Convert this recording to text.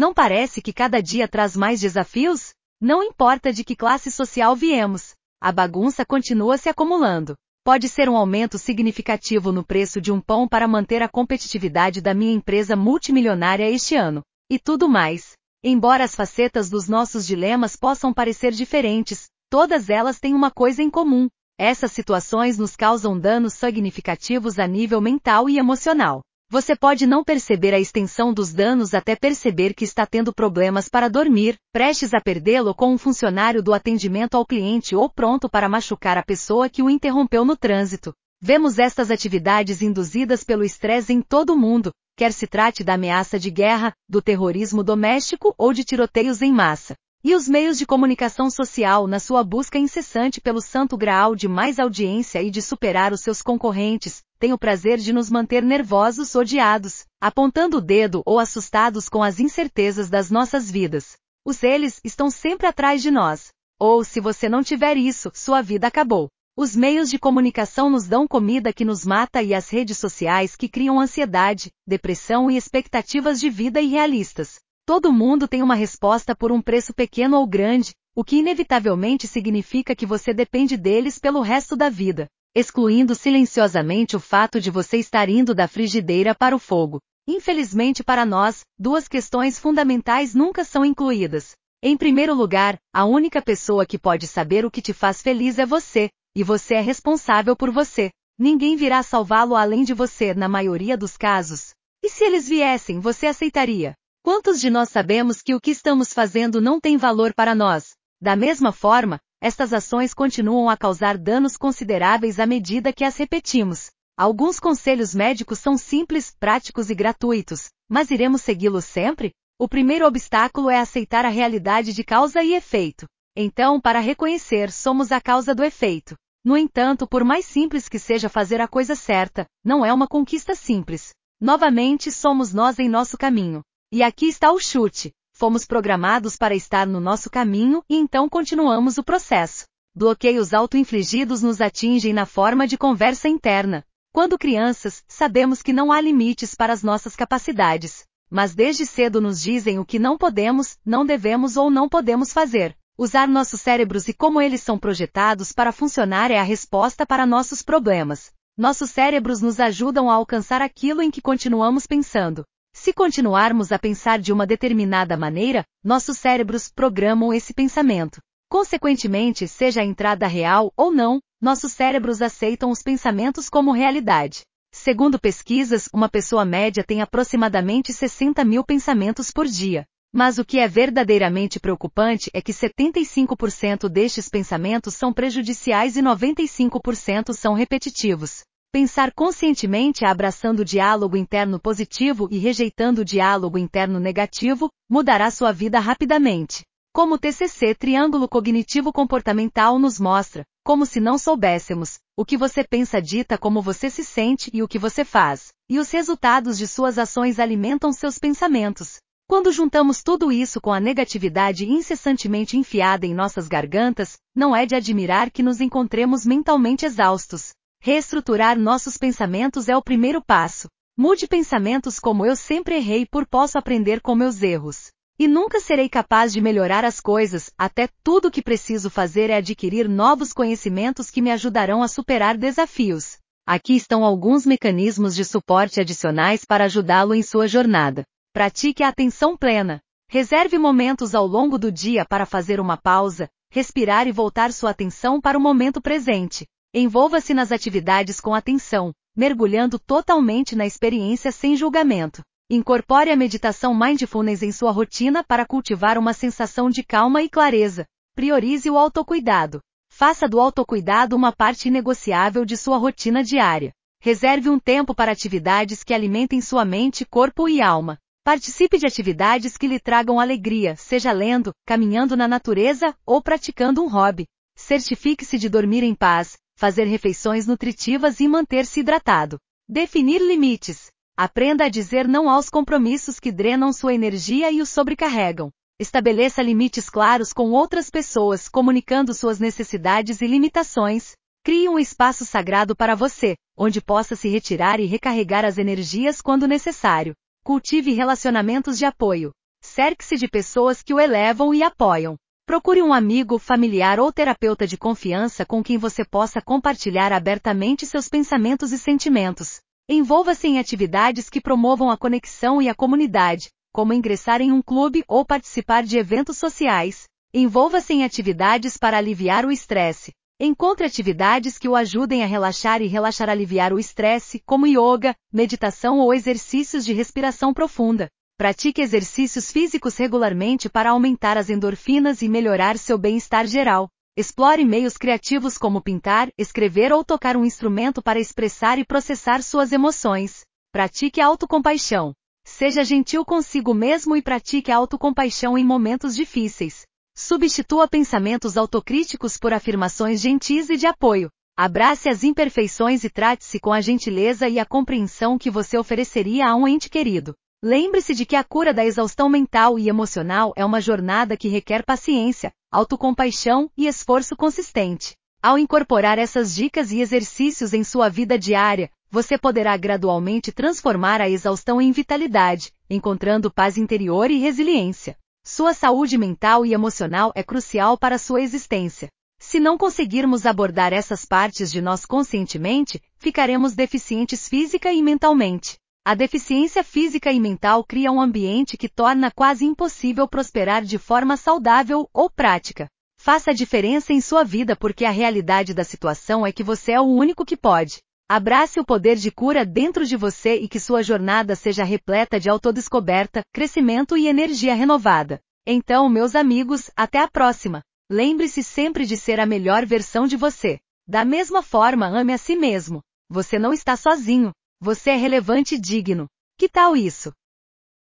Não parece que cada dia traz mais desafios? Não importa de que classe social viemos, a bagunça continua se acumulando. Pode ser um aumento significativo no preço de um pão para manter a competitividade da minha empresa multimilionária este ano. E tudo mais. Embora as facetas dos nossos dilemas possam parecer diferentes, todas elas têm uma coisa em comum. Essas situações nos causam danos significativos a nível mental e emocional. Você pode não perceber a extensão dos danos até perceber que está tendo problemas para dormir, prestes a perdê-lo com um funcionário do atendimento ao cliente ou pronto para machucar a pessoa que o interrompeu no trânsito. Vemos estas atividades induzidas pelo estresse em todo o mundo, quer se trate da ameaça de guerra, do terrorismo doméstico ou de tiroteios em massa. E os meios de comunicação social na sua busca incessante pelo santo graal de mais audiência e de superar os seus concorrentes, têm o prazer de nos manter nervosos, odiados, apontando o dedo ou assustados com as incertezas das nossas vidas. Os eles estão sempre atrás de nós. Ou se você não tiver isso, sua vida acabou. Os meios de comunicação nos dão comida que nos mata e as redes sociais que criam ansiedade, depressão e expectativas de vida irrealistas. Todo mundo tem uma resposta por um preço pequeno ou grande, o que inevitavelmente significa que você depende deles pelo resto da vida, excluindo silenciosamente o fato de você estar indo da frigideira para o fogo. Infelizmente para nós, duas questões fundamentais nunca são incluídas. Em primeiro lugar, a única pessoa que pode saber o que te faz feliz é você, e você é responsável por você. Ninguém virá salvá-lo além de você na maioria dos casos. E se eles viessem, você aceitaria? Quantos de nós sabemos que o que estamos fazendo não tem valor para nós? Da mesma forma, estas ações continuam a causar danos consideráveis à medida que as repetimos. Alguns conselhos médicos são simples, práticos e gratuitos, mas iremos segui-los sempre? O primeiro obstáculo é aceitar a realidade de causa e efeito. Então, para reconhecer, somos a causa do efeito. No entanto, por mais simples que seja fazer a coisa certa, não é uma conquista simples. Novamente, somos nós em nosso caminho. E aqui está o chute. Fomos programados para estar no nosso caminho e então continuamos o processo. Bloqueios auto-infligidos nos atingem na forma de conversa interna. Quando crianças, sabemos que não há limites para as nossas capacidades. Mas desde cedo nos dizem o que não podemos, não devemos ou não podemos fazer. Usar nossos cérebros e como eles são projetados para funcionar é a resposta para nossos problemas. Nossos cérebros nos ajudam a alcançar aquilo em que continuamos pensando. Se continuarmos a pensar de uma determinada maneira, nossos cérebros programam esse pensamento. Consequentemente, seja a entrada real ou não, nossos cérebros aceitam os pensamentos como realidade. Segundo pesquisas, uma pessoa média tem aproximadamente 60 mil pensamentos por dia. Mas o que é verdadeiramente preocupante é que 75% destes pensamentos são prejudiciais e 95% são repetitivos. Pensar conscientemente abraçando o diálogo interno positivo e rejeitando o diálogo interno negativo, mudará sua vida rapidamente. Como o TCC Triângulo Cognitivo Comportamental nos mostra, como se não soubéssemos, o que você pensa dita como você se sente e o que você faz, e os resultados de suas ações alimentam seus pensamentos. Quando juntamos tudo isso com a negatividade incessantemente enfiada em nossas gargantas, não é de admirar que nos encontremos mentalmente exaustos. Reestruturar nossos pensamentos é o primeiro passo. Mude pensamentos como eu sempre errei por posso aprender com meus erros. E nunca serei capaz de melhorar as coisas, até tudo o que preciso fazer é adquirir novos conhecimentos que me ajudarão a superar desafios. Aqui estão alguns mecanismos de suporte adicionais para ajudá-lo em sua jornada. Pratique a atenção plena. Reserve momentos ao longo do dia para fazer uma pausa, respirar e voltar sua atenção para o momento presente. Envolva-se nas atividades com atenção, mergulhando totalmente na experiência sem julgamento. Incorpore a meditação mindfulness em sua rotina para cultivar uma sensação de calma e clareza. Priorize o autocuidado. Faça do autocuidado uma parte inegociável de sua rotina diária. Reserve um tempo para atividades que alimentem sua mente, corpo e alma. Participe de atividades que lhe tragam alegria, seja lendo, caminhando na natureza ou praticando um hobby. Certifique-se de dormir em paz, fazer refeições nutritivas e manter-se hidratado. Definir limites. Aprenda a dizer não aos compromissos que drenam sua energia e o sobrecarregam. Estabeleça limites claros com outras pessoas, comunicando suas necessidades e limitações. Crie um espaço sagrado para você, onde possa se retirar e recarregar as energias quando necessário. Cultive relacionamentos de apoio. Cerque-se de pessoas que o elevam e apoiam. Procure um amigo, familiar ou terapeuta de confiança com quem você possa compartilhar abertamente seus pensamentos e sentimentos. Envolva-se em atividades que promovam a conexão e a comunidade, como ingressar em um clube ou participar de eventos sociais. Envolva-se em atividades para aliviar o estresse. Encontre atividades que o ajudem a relaxar e relaxar aliviar o estresse, como yoga, meditação ou exercícios de respiração profunda. Pratique exercícios físicos regularmente para aumentar as endorfinas e melhorar seu bem-estar geral. Explore meios criativos como pintar, escrever ou tocar um instrumento para expressar e processar suas emoções. Pratique autocompaixão. Seja gentil consigo mesmo e pratique autocompaixão em momentos difíceis. Substitua pensamentos autocríticos por afirmações gentis e de apoio. Abrace as imperfeições e trate-se com a gentileza e a compreensão que você ofereceria a um ente querido. Lembre-se de que a cura da exaustão mental e emocional é uma jornada que requer paciência, autocompaixão e esforço consistente. Ao incorporar essas dicas e exercícios em sua vida diária, você poderá gradualmente transformar a exaustão em vitalidade, encontrando paz interior e resiliência. Sua saúde mental e emocional é crucial para sua existência. Se não conseguirmos abordar essas partes de nós conscientemente, ficaremos deficientes física e mentalmente. A deficiência física e mental cria um ambiente que torna quase impossível prosperar de forma saudável ou prática. Faça a diferença em sua vida porque a realidade da situação é que você é o único que pode. Abrace o poder de cura dentro de você e que sua jornada seja repleta de autodescoberta, crescimento e energia renovada. Então, meus amigos, até a próxima. Lembre-se sempre de ser a melhor versão de você. Da mesma forma, ame a si mesmo. Você não está sozinho. Você é relevante e digno. Que tal isso?